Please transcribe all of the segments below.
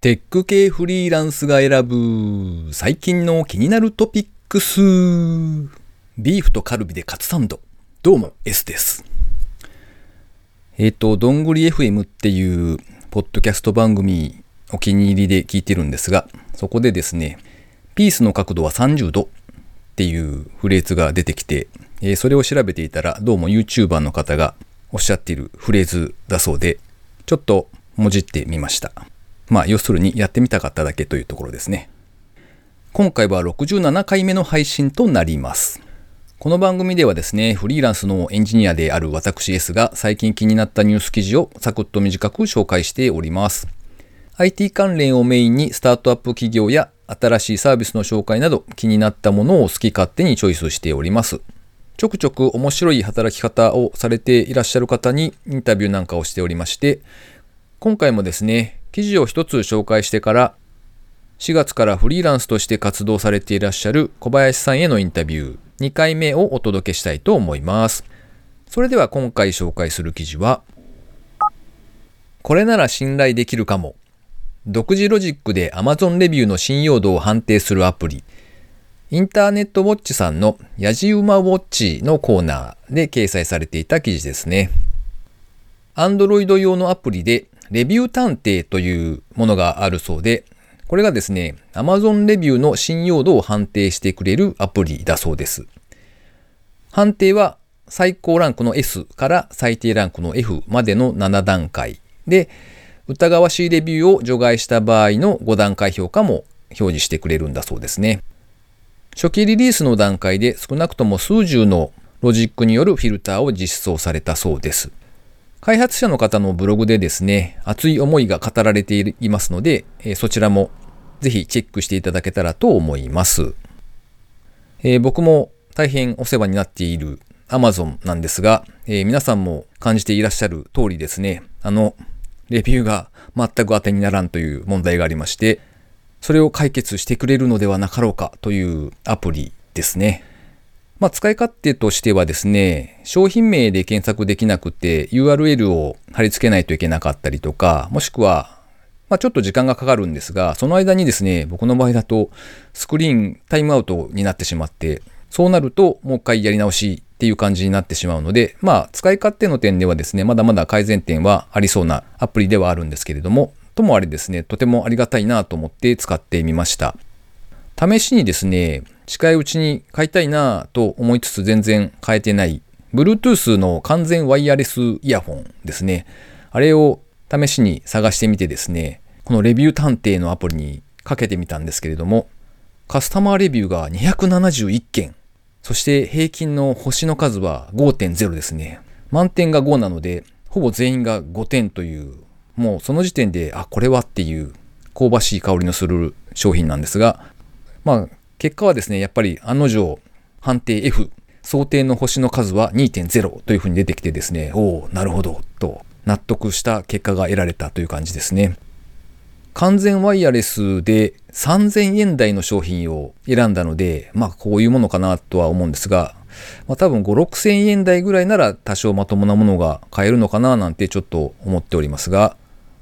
テック系フリーランスが選ぶ最近の気になるトピックス。ビーフとカルビでカツサンド。どうも、S です。えっ、ー、と、どんぐり FM っていうポッドキャスト番組お気に入りで聞いてるんですが、そこでですね、ピースの角度は30度っていうフレーズが出てきて、えー、それを調べていたら、どうも YouTuber の方がおっしゃっているフレーズだそうで、ちょっともじってみました。まあ、要するにやってみたかっただけというところですね。今回は67回目の配信となります。この番組ではですね、フリーランスのエンジニアである私 S が最近気になったニュース記事をサクッと短く紹介しております。IT 関連をメインにスタートアップ企業や新しいサービスの紹介など気になったものを好き勝手にチョイスしております。ちょくちょく面白い働き方をされていらっしゃる方にインタビューなんかをしておりまして、今回もですね、記事を一つ紹介してから4月からフリーランスとして活動されていらっしゃる小林さんへのインタビュー2回目をお届けしたいと思います。それでは今回紹介する記事はこれなら信頼できるかも独自ロジックで Amazon レビューの信用度を判定するアプリインターネットウォッチさんのやじ馬ウォッチのコーナーで掲載されていた記事ですね。Android 用のアプリでレビュー探偵というものがあるそうで、これがですね、Amazon レビューの信用度を判定してくれるアプリだそうです。判定は最高ランクの S から最低ランクの F までの7段階で、疑わしいレビューを除外した場合の5段階評価も表示してくれるんだそうですね。初期リリースの段階で少なくとも数十のロジックによるフィルターを実装されたそうです。開発者の方のブログでですね、熱い思いが語られていますので、えそちらもぜひチェックしていただけたらと思います。えー、僕も大変お世話になっている Amazon なんですが、えー、皆さんも感じていらっしゃる通りですね、あの、レビューが全く当てにならんという問題がありまして、それを解決してくれるのではなかろうかというアプリですね。まあ、使い勝手としてはですね、商品名で検索できなくて URL を貼り付けないといけなかったりとか、もしくは、まあ、ちょっと時間がかかるんですが、その間にですね、僕の場合だとスクリーンタイムアウトになってしまって、そうなるともう一回やり直しっていう感じになってしまうので、まあ、使い勝手の点ではですね、まだまだ改善点はありそうなアプリではあるんですけれども、ともあれですね、とてもありがたいなと思って使ってみました。試しにですね、近いうちに買いたいなぁと思いつつ全然買えてない Bluetooth の完全ワイヤレスイヤホンですね。あれを試しに探してみてですね、このレビュー探偵のアプリにかけてみたんですけれども、カスタマーレビューが271件、そして平均の星の数は5.0ですね。満点が5なので、ほぼ全員が5点という、もうその時点で、あ、これはっていう香ばしい香りのする商品なんですが、まあ、結果はですね、やっぱり案の定、判定 F、想定の星の数は2.0というふうに出てきてですね、おお、なるほど、と納得した結果が得られたという感じですね。完全ワイヤレスで3000円台の商品を選んだので、まあこういうものかなとは思うんですが、まあ多分5、6000円台ぐらいなら多少まともなものが買えるのかななんてちょっと思っておりますが、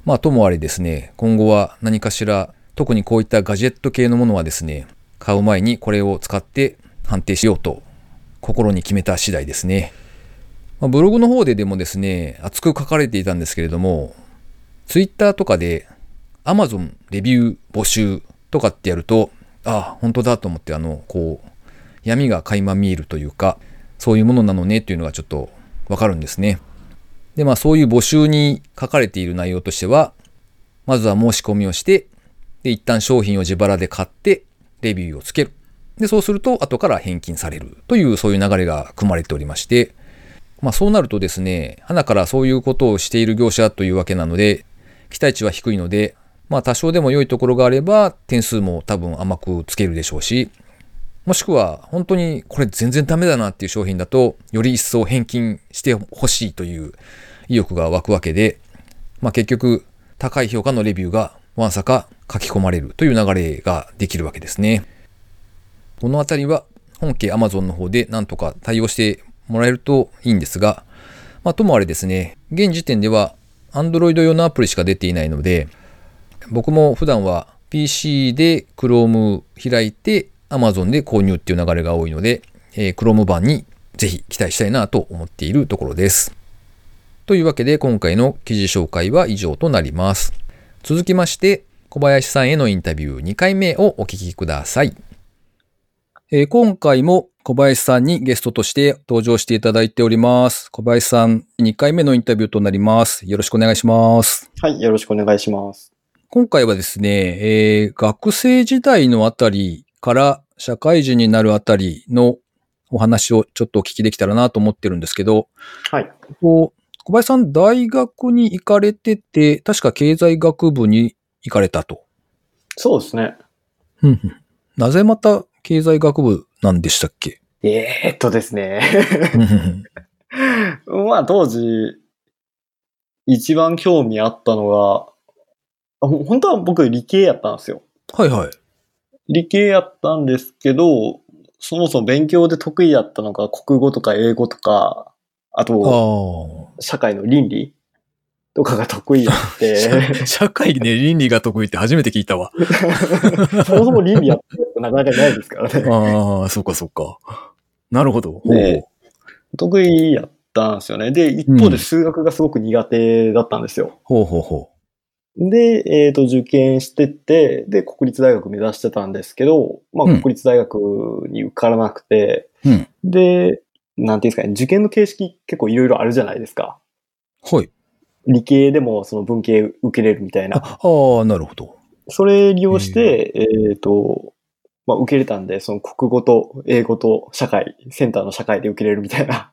まあともあれですね、今後は何かしら特にこういったガジェット系のものはですね、買う前にこれを使って判定しようと心に決めた次第ですね。まあ、ブログの方ででもですね、熱く書かれていたんですけれども、ツイッターとかで Amazon レビュー募集とかってやると、ああ、本当だと思って、あの、こう、闇が垣間見えるというか、そういうものなのねっていうのがちょっとわかるんですね。で、まあそういう募集に書かれている内容としては、まずは申し込みをして、で、一旦商品を自腹で買って、レビューをつける。で、そうすると後から返金されるというそういう流れが組まれておりまして、まあそうなるとですね、花からそういうことをしている業者というわけなので、期待値は低いので、まあ多少でも良いところがあれば点数も多分甘くつけるでしょうし、もしくは本当にこれ全然ダメだなっていう商品だと、より一層返金してほしいという意欲が湧くわけで、まあ結局高い評価のレビューがわんさか書き込まれるという流れができるわけですね。このあたりは本家 Amazon の方で何とか対応してもらえるといいんですが、まあ、ともあれですね、現時点では Android 用のアプリしか出ていないので、僕も普段は PC で Chrome 開いて Amazon で購入っていう流れが多いので、えー Chrome 版にぜひ期待したいなと思っているところです。というわけで今回の記事紹介は以上となります。続きまして、小林さんへのインタビュー2回目をお聞きください。えー今回も小林さんにゲストとして登場していただいております。小林さん、2回目のインタビューとなります。よろしくお願いします。はい、よろしくお願いします。今回はですね、えー学生時代のあたりから社会人になるあたりのお話をちょっとお聞きできたらなと思ってるんですけど、はい。こう小林さん、大学に行かれてて、確か経済学部に行かれたと。そうですね。なぜまた経済学部なんでしたっけ？えー、っとですね。まあ当時、一番興味あったのが、本当は僕理系やったんですよ。はいはい。理系やったんですけど、そもそも勉強で得意やったのが国語とか英語とか、ああとあ。社会の倫理とかが得意やって、社 社会ね、倫理が得意って初めて聞いたわ。そもそも倫理やってるってなかなかないですからね。ああ、そうかそうか。なるほど。ね得意やったんですよね。で、一方で数学がすごく苦手だったんですよ。ほうほうほで、えっ、と、受験してって、で、国立大学目指してたんですけど、まあ、うん国立大学に受からなくて、う。うん。で、なんていうんですかね、受験の形式結構いろいろあるじゃないですか。はい。理系でもその文系受けれるみたいな。あああ、なるほど。それ利用して、えっ、と、まあ、受けれたんで、その国語と英語と社会、センターの社会で受けれるみたいな。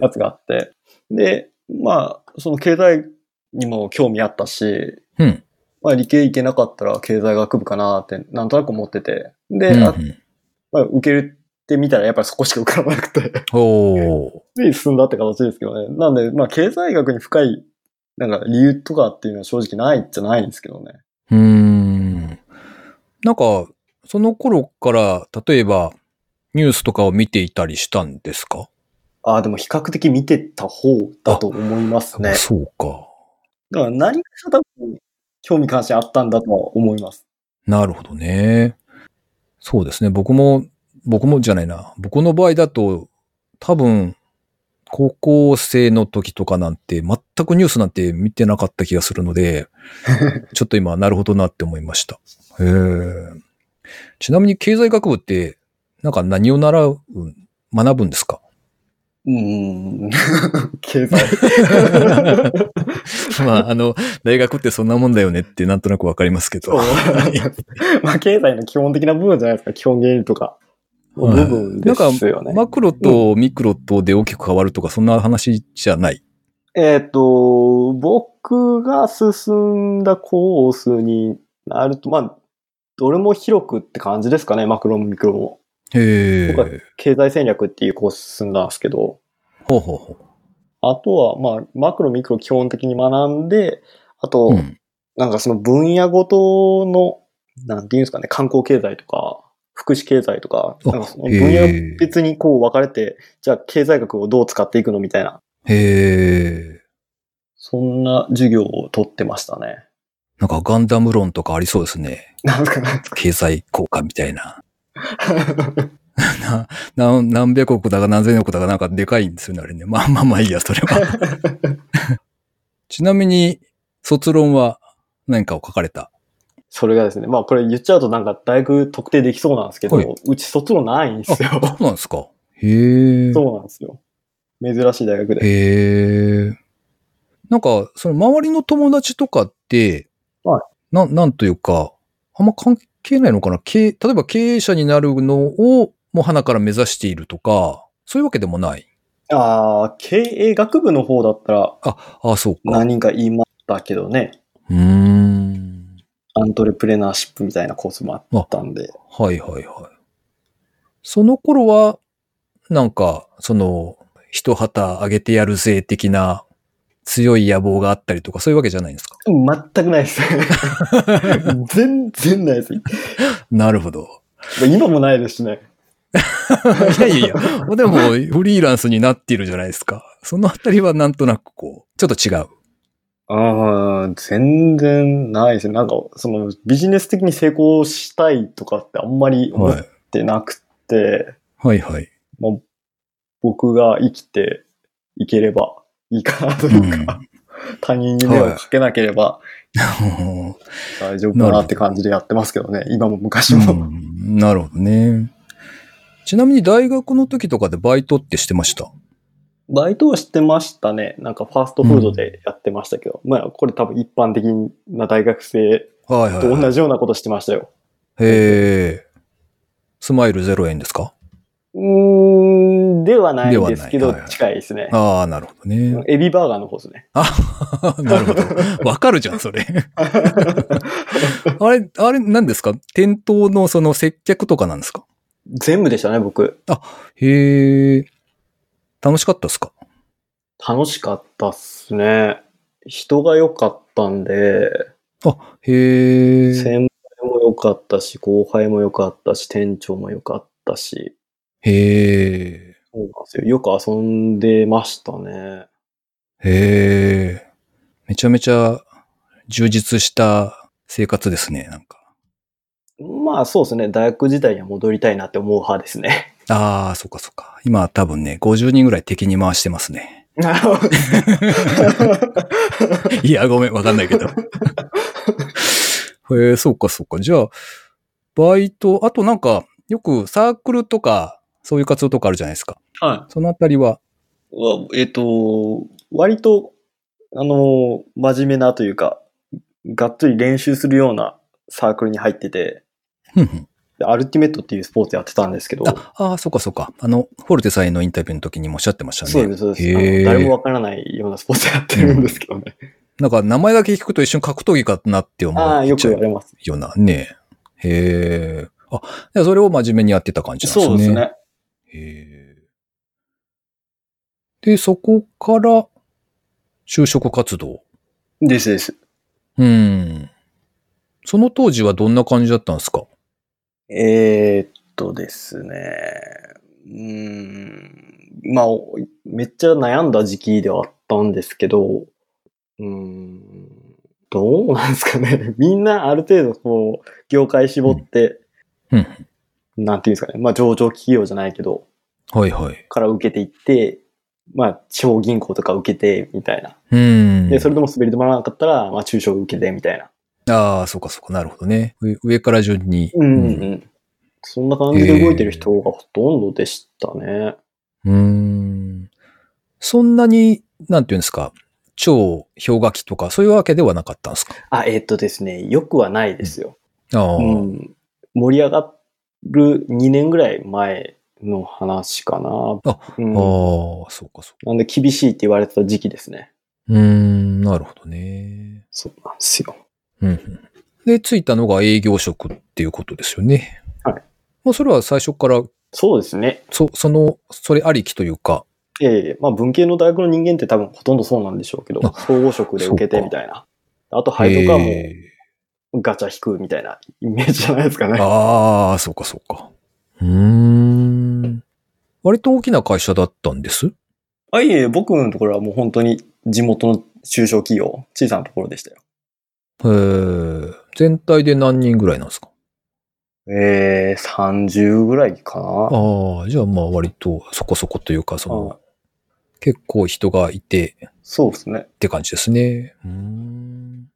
やつがあって。で、まあ、その経済にも興味あったし、うん。まあ理系行けなかったら経済学部かなってなんとなく思ってて。で、あうんうんまあ、受けるってみたらやっぱりそこしか受からなくて。おーで、進んだって形ですけどね。なんで、まあ経済学に深い、なんか理由とかっていうのは正直ないじゃないんですけどね。うーん。なんか、その頃から、例えば、ニュースとかを見ていたりしたんですか？ああ、でも比較的見てた方だと思いますね。そうか。だから何かしら多分興味関心あったんだとは思います。なるほどね。そうですね。僕も、僕もじゃないな。僕の場合だと、多分、高校生の時とかなんて、全くニュースなんて見てなかった気がするので、ちょっと今、なるほどなって思いました。ちなみに経済学部って、なんか何を習う、学ぶんですか？うーん。経済。まあ、あの、大学ってそんなもんだよねってなんとなくわかりますけど。まあ経済の基本的な部分じゃないですか。基本原理とか。部分ですよね。マクロとミクロとで大きく変わるとか、そんな話じゃない？えっ、と、僕が進んだコースになると、まあ、どれも広くって感じですかね。マクロもミクロも。へえ。僕は経済戦略っていうコース進んだんですけど、ほうほうほあとは、まあ、マクロ、ミクロ基本的に学んで、あと、う。うん。なんかその分野ごとの、なんていうんですかね、観光経済とか、福祉経済とか、あなんか分野別にこう分かれて、じゃあ経済学をどう使っていくのみたいな、へえ。そんな授業を取ってましたね。なんかガンダム論とかありそうですね。なんかなんか経済効果みたいな。な何何百億だか何千億だかなんかでかいんですよね、あれね。まあまあまあいいや、それは。ちなみに、卒論は何かを書かれた。それがですね、まあこれ言っちゃうとなんか大学特定できそうなんですけど、はいうち卒論ないんですよ。そうなんですか？へえ。そうなんですよ。珍しい大学で。へえ。なんか、その周りの友達とかって、はいな、なんというか、あんま関係ないのかな？経例えば経営者になるのをもう花から目指しているとか、そういうわけでもない？ああ、経営学部の方だったらああ、そうか。何人か言いましたけどね。うーん。アントレプレナーシップみたいなコースもあったんで。はいはいはい。その頃は、なんか、その、一旗あげてやるぜ的な強い野望があったりとか、そういうわけじゃないんですか？全くないです。全然ないです。なるほど。今もないですしね。いやいやいや、でもフリーランスになっているじゃないですか。そのあたりはなんとなくこう、ちょっと違う。ああ、全然ないですね。なんか、そのビジネス的に成功したいとかってあんまり思っはい。てなくて、はいはい。まあ、僕が生きていければいいかなとういうんか、他人に迷惑かけなければ大丈夫かなって感じでやってますけどね。今も昔うも。んなるほどね。ちなみに大学の時とかでバイトってしてました？バイトはしてましたね。なんかファーストフードでやってましたけど。まあ、これ多分一般的な大学生はいはい、はい。と同じようなことしてましたよ。へえ。スマイル0円ですか？うーん、ではないではないですけどはいはい、近いですね。ああ、なるほどね。エビバーガーの方ですね。あ、なるほど。わかるじゃん、それ。あれ、あれ、何ですか？店頭のその接客とかなんですか？全部でしたね、僕。へえ。楽しかったですか？楽しかったっすね。人が良かったんで、あ、へえ。先輩も良かったし、後輩も良かったし、店長も良かったし、へえ。そうなんですよ。よく遊んでましたね。へえ。めちゃめちゃ充実した生活ですね、なんか。まあそうですね。大学時代には戻りたいなって思う派ですね。ああ、そっかそっか。今多分ね、50人ぐらい敵に回してますね。いや、ごめん、わかんないけど。へえ、そうかそうか。じゃあ、バイト、あとなんか、よくサークルとか、そういう活動とかあるじゃないですか。はそのあたりは、えっ、と、割と、あの、真面目なというか、がっつり練習するようなサークルに入ってて、アルティメットっていうスポーツやってたんですけど、あ、あーそうかそうか。あの、フォルテさんへのインタビューの時にもおっしゃってましたね。そうです、そうです。誰もわからないようなスポーツやってるんですけどね。なんか名前だけ聞くと一瞬格闘技かなって思ああ、よく言われます。ようなね。へえ。あ、じゃあそれを真面目にやってた感じなんですね。そうですね。へえ。で、そこから就職活動。ですです。うん。その当時はどんな感じだったんですか？えーっとですね。うーん。まあ、おめっちゃ悩んだ時期ではあったんですけど、うーん。どうなんですかね。みんなある程度こう、業界絞って、うん。なんていうんですかね。まあ上場企業じゃないけど、はいはい。から受けていって、まあ地方銀行とか受けて、みたいな。うん。で、それでも滑り止まらなかったら、まあ中小受けて、みたいな。ああ、そうかそうか。なるほどね。上上から順に。うんうんうん。そんな感じで動いてる人がほとんどでしたね。うーん。そんなに、なんていうんですか、超氷河期とか、そういうわけではなかったんですか？あ、えーっとですね、よくはないですよ。ああ、うん。盛り上がる2年ぐらい前の話かな。あうん、ああ、そうかそなんで厳しいって言われてた時期ですね。う。ん、なるほどね。そうなんですよ。で、ついたのが営業職っていうことですよね。はい。まあ、それは最初から、そうですね。そ、その、それありきというか、ええまあ文系の大学の人間って多分ほとんどそうなんでしょうけど、あ総合職で受けてみたいな。あと配当かもへうガチャ引くみたいなイメージじゃないですかーね。ああ、そうかそうか。うーん。割と大きな会社だったんです？あ、いえいえ、僕のところはもう本当に地元の中小企業、小さなところでしたよ。へえ。全体で何人ぐらいなんですか？ええ30ぐらいかな。ああ、じゃあまあ割とそこそこというか、その、結構人がいてそうですね。って感じですね。うーん。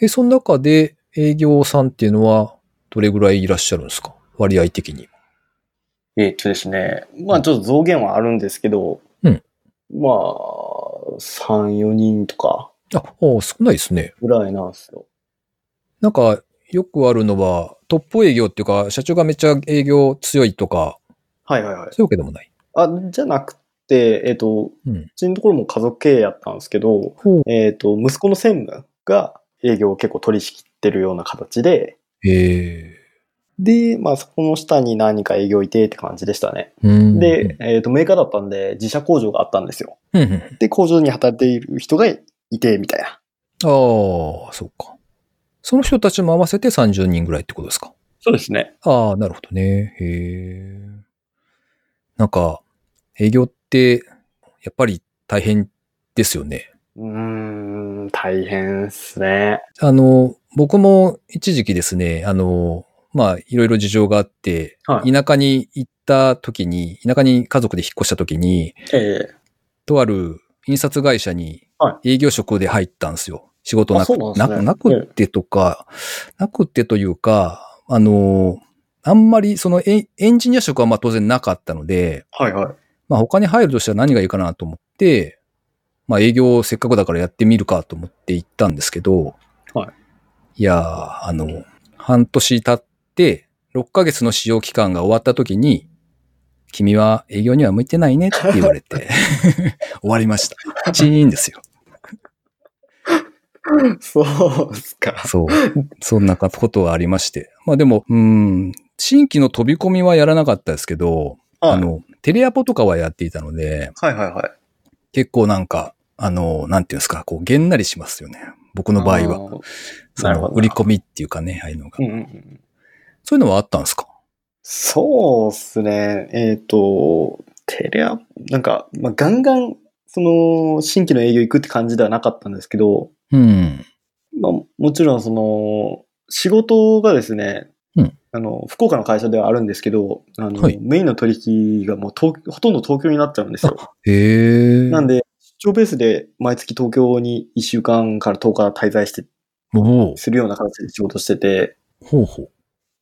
え、その中で営業さんっていうのはどれぐらいいらっしゃるんですか？割合的に。えーっとですね。まあちょっと増減はあるんですけど、うんまあ、3、4人とかあ、ああ少ないですね。ぐらいなんですよ。なんか、よくあるのは、トップ営業っていうか、社長がめっちゃ営業強いとか、はいはいはい。そういうわけでもない。あ、じゃなくて、えーっと、う。うんちのところも家族経営やったんですけど。えーっと、息子の専務が営業を結構取り仕切ってるような形で、えで、まあそこの下に何人か営業いてって感じでしたね。で、えーっと、メーカーだったんで自社工場があったんですよ。で、工場に働いている人がいて、みたいな。あ、そうか。その人たちも合わせて30人ぐらいってことですか？そうですね。ああ、なるほどね。へえ。なんか、営業って、やっぱり大変ですよね。うーん、大変っすね。あの、僕も一時期ですね、あの、まあ、いろいろ事情があって、はい田舎に行った時に、田舎に家族で引っ越した時に、ええとある印刷会社には営業職で入ったんですよ。仕事なくなねななくってとか、なくってというか、あの、あんまりそのエンジニア職はまあ当然なかったので、はいはい。まあ他に入るとしたら何がいいかなと思って、まあ営業せっかくだからやってみるかと思って行ったんですけど、。はいいやー、あの、半年経って、6ヶ月の使用期間が終わった時に、君は営業には向いてないねって言われて、終わりました。チーンですよ。そうっすか。そう。そんなことがありまして。まあでも、うん、新規の飛び込みはやらなかったですけど、はいあの、テレアポとかはやっていたので、はいはいはい。結構なんか、あの、なんていうんですか、こう、げんなりしますよね。僕の場合は。は。その、売り込みっていうかね、ああいうのが。うんうんうん。そういうのはあったんですか？そうっすね。えっ、と、テレア、なんか、まあ、ガンガン、その、新規の営業行くって感じではなかったんですけど、うん。まあ、もちろんその、仕事がですね、うんあの、福岡の会社ではあるんですけど、あの、はいメインの取引がもう東ほとんど東京になっちゃうんですよ。へえ。なんで、出張ベースで毎月東京に1週間から10日滞在して、するような形で仕事してて、ほうほう。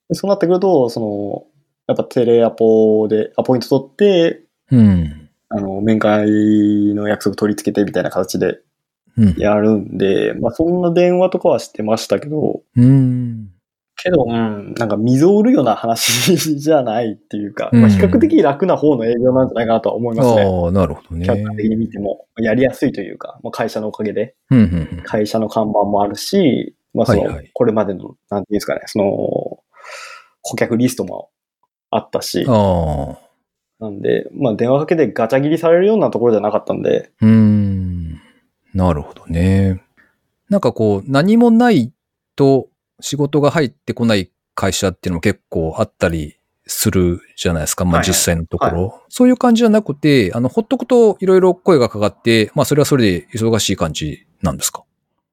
でそうなってくると、その、やっぱテレアポでアポイント取って、うん。あの、面会の約束取り付けてみたいな形でうん。やるんで、まあそんな電話とかはしてましたけど、うん。けど、うん、なんか溝を売るような話じゃないっていうか、うんまあ比較的楽な方の営業なんじゃないかなとは思いますね。ああ、なるほどね。客観的に見ても、やりやすいというか、まあ、会社のおかげで、うんうん会社の看板もあるし、まあその、はいはいこれまでの、なんていうんですかね、その、顧客リストもあったしうん。、ああ。なんで、まあ電話かけでガチャ切りされるようなところじゃなかったんで、うーん。なるほどね。なんかこう、何もないと仕事が入ってこない会社っていうのも結構あったりするじゃないですか。まあはいはい実際のところ。そういう感じじゃなくて、あの、ほっとくといろいろ声がかかって、まあそれはそれで忙しい感じなんですか？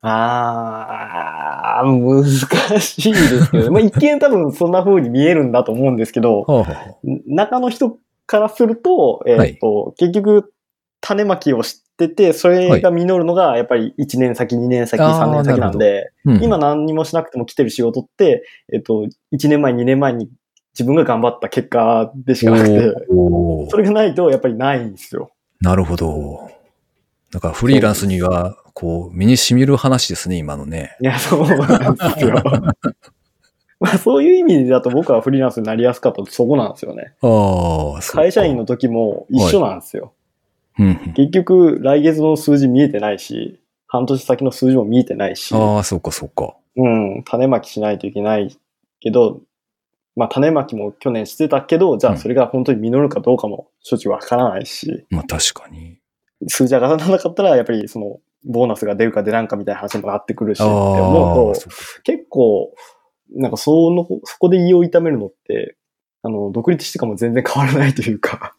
あー、難しいですけど、まあ一見多分そんな風に見えるんだと思うんですけど、はあ、はあ、中の人からすると、えっ、と、結局、種まきをしてて、それが実るのが、やっぱり1年先、2年先、あー3年先なんで、うん今何にもしなくても来てる仕事って、えっ、と、1年前、2年前に自分が頑張った結果でしかなくて、それがないとやっぱりないんですよ。なるほど。なんかフリーランスには、こう、身に染みる話ですね、今のね。いや、そうなんですよ。まあそういう意味だと僕はフリーランスになりやすかったとそこなんですよね。ああ、会社員の時も一緒なんですよ。うんうん結局、来月の数字見えてないし、半年先の数字も見えてないし、ああ、そうか、そうか。うん、種まきしないといけないけど、まあ種まきも去年してたけど、じゃあそれが本当に実るかどうかも処置わからないし、まあ確かに。数字上がらなかったらやっぱりその、ボーナスが出るか出らんかみたいな話にもなってくるし、あって思うと、結構、なんかその、そこで胃を痛めるのって、あの、独立してからも全然変わらないというか、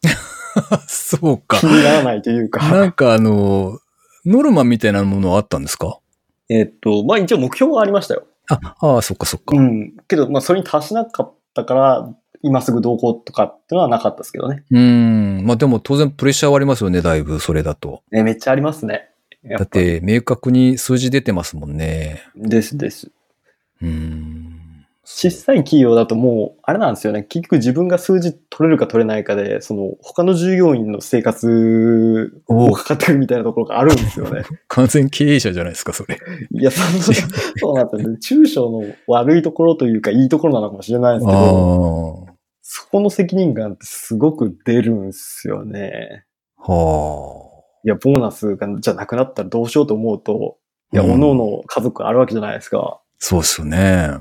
そうか気。にならないというなか、んかあの、ノルマみたいなものはあったんですか？えっと、まあ一応目標はありましたよ。あ、ああ、そっかそっか。うん。けど、まあそれに達しなかったから、今すぐ同行とかっていうのはなかったですけどね。うーん。まあでも当然プレッシャーはありますよね、だいぶ、それだと。ねめっちゃありますね。やだって、明確に数字出てますもんね。ですです。うーん。小さい企業だともう、あれなんですよね。結局自分が数字取れるか取れないかで、その、他の従業員の生活をかかってくるみたいなところがあるんですよね。完全経営者じゃないですか、それ。いや、そのそうなんですよね。中小の悪いところというか、いいところなのかもしれないですけど、あそこの責任感ってすごく出るんですよね。あ。はいや、ボーナスがじゃなくなったらどうしようと思うと、いや、うん各々家族あるわけじゃないですか。あ。そうっすよね。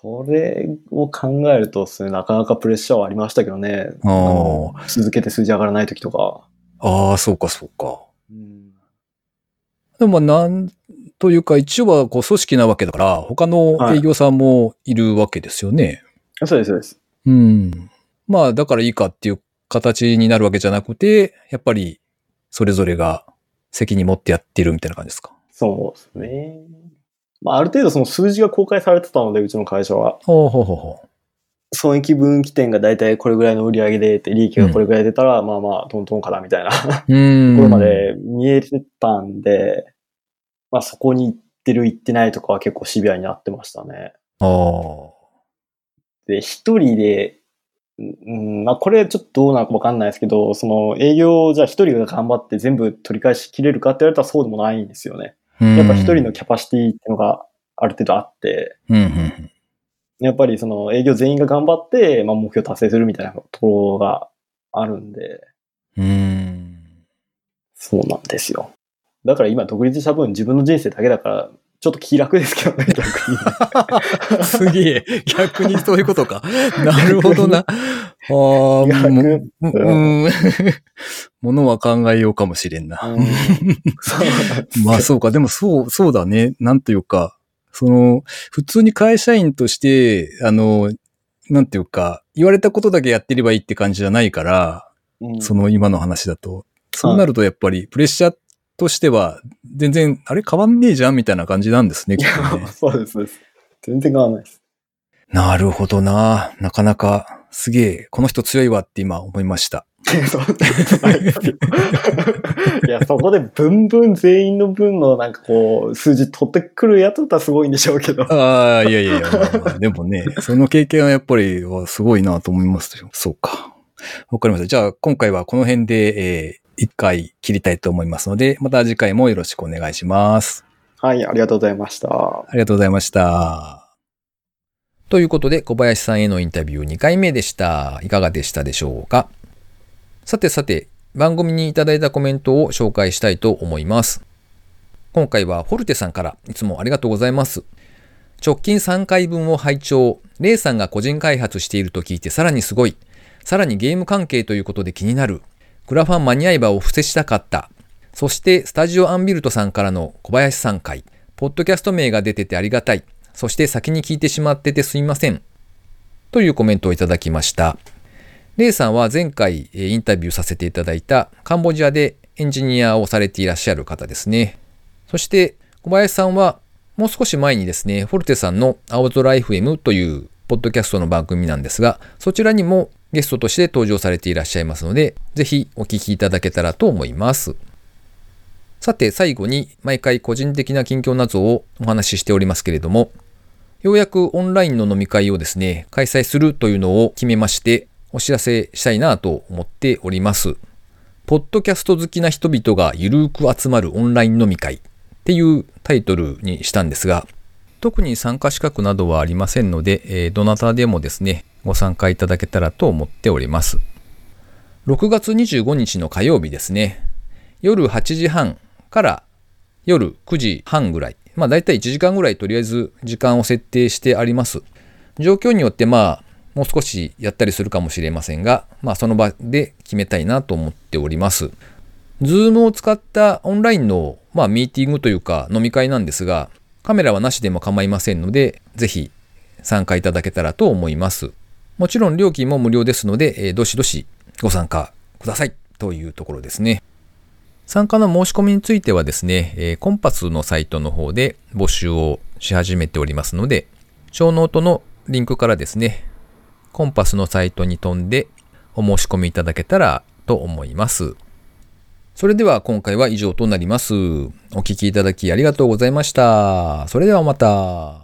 それを考えるとね、なかなかプレッシャーはありましたけどね。続けて数字上がらない時とか。ああ、そうか、そうか。うんでもまあ、なんというか、一応はこう組織なわけだから、他の営業さんもいるわけですよね。そうです、そうです。うん。まあ、だからいいかっていう形になるわけじゃなくて、やっぱり、それぞれが責任持ってやってるみたいな感じですか？そうですね。まあ、ある程度その数字が公開されてたので、うちの会社は。ほうほうほうほ損益分岐点がだいたいこれぐらいの売り上げでって、利益がこれぐらい出たら、まあまあ、トントンかなみたいなと。ころまで見えてたんで、まあそこに行ってる行ってないとかは結構シビアになってましたね。ああ。で、一人で、うん、まあこれちょっとどうなのかわかんないですけど、その営業をじゃあ一人が頑張って全部取り返しきれるかって言われたらそうでもないんですよね。やっぱ一人のキャパシティっていうのがある程度あって。やっぱりその営業全員が頑張って、まあ目標達成するみたいなところがあるんで、うーん。そうなんですよ。だから今独立した分自分の人生だけだから、ちょっと気楽ですけどね、逆に。すげえ。逆にそういうことか。なるほどな。ああ、も逆う、うん。ものは考えようかもしれんな。うんまあそうか。でもそう、そうだね。なんというか、その、普通に会社員として、あの、なんていうか、言われたことだけやってればいいって感じじゃないから、うんその今の話だと。そうなるとやっぱりプレッシャーとしては、全然、あれ変わんねえじゃんみたいな感じなんですね、きっとね。そうです、そうです。全然変わらないです。なるほどな。なかなか、すげえ、この人強いわって今思いました。いや、そこでブンブン全員の分のなんかこう、数字取ってくるやつだったらすごいんでしょうけど。ああ、いやいやいや、まあまあ でもね、その経験はやっぱりわすごいなと思いますよ。そうか。わかりました。じゃあ、今回はこの辺で、えー一回切りたいと思いますので、また次回もよろしくお願いします。はい、ありがとうございました。ありがとうございました。ということで、小林さんへのインタビュー2回目でした。いかがでしたでしょうか？さてさて、番組にいただいたコメントを紹介したいと思います。今回はフォルテさんからいつもありがとうございます。直近3回分を拝聴、レイさんが個人開発していると聞いてさらにすごい。さらにゲーム関係ということで気になる。クラファン間に合えばお布施したかった。そして、スタジオアンビルトさんからの小林さん回。ポッドキャスト名が出ててありがたい。そして先に聞いてしまっててすいません。というコメントをいただきました。レイさんは前回インタビューさせていただいたカンボジアでエンジニアをされていらっしゃる方ですね。そして小林さんはもう少し前にですね、フォルテさんの青空 FM というポッドキャストの番組なんですが、そちらにもゲストとして登場されていらっしゃいますので、ぜひお聞きいただけたらと思います。さて最後に毎回個人的な近況などをお話ししておりますけれども、ようやくオンラインの飲み会をですね、開催するというのを決めまして、お知らせしたいなと思っております。ポッドキャスト好きな人々がゆるーく集まるオンライン飲み会っていうタイトルにしたんですが、特に参加資格などはありませんので、えどなたでもですね、ご参加いただけたらと思っております。6月25日の火曜日ですね、夜8時半から夜9時半ぐらい、まあ大体1時間ぐらいとりあえず時間を設定してあります。状況によってまあもう少しやったりするかもしれませんが、まあその場で決めたいなと思っております。ズームを使ったオンラインの、まあ、ミーティングというか飲み会なんですが、カメラはなしでも構いませんので、ぜひ参加いただけたらと思います。もちろん料金も無料ですので、えーどしどしご参加くださいというところですね。参加の申し込みについてはですね、えー connpassのサイトの方で募集をし始めておりますので、ショーノートのリンクからですね、 connpassのサイトに飛んでお申し込みいただけたらと思います。それでは今回は以上となります。お聴きいただきありがとうございました。それではまた。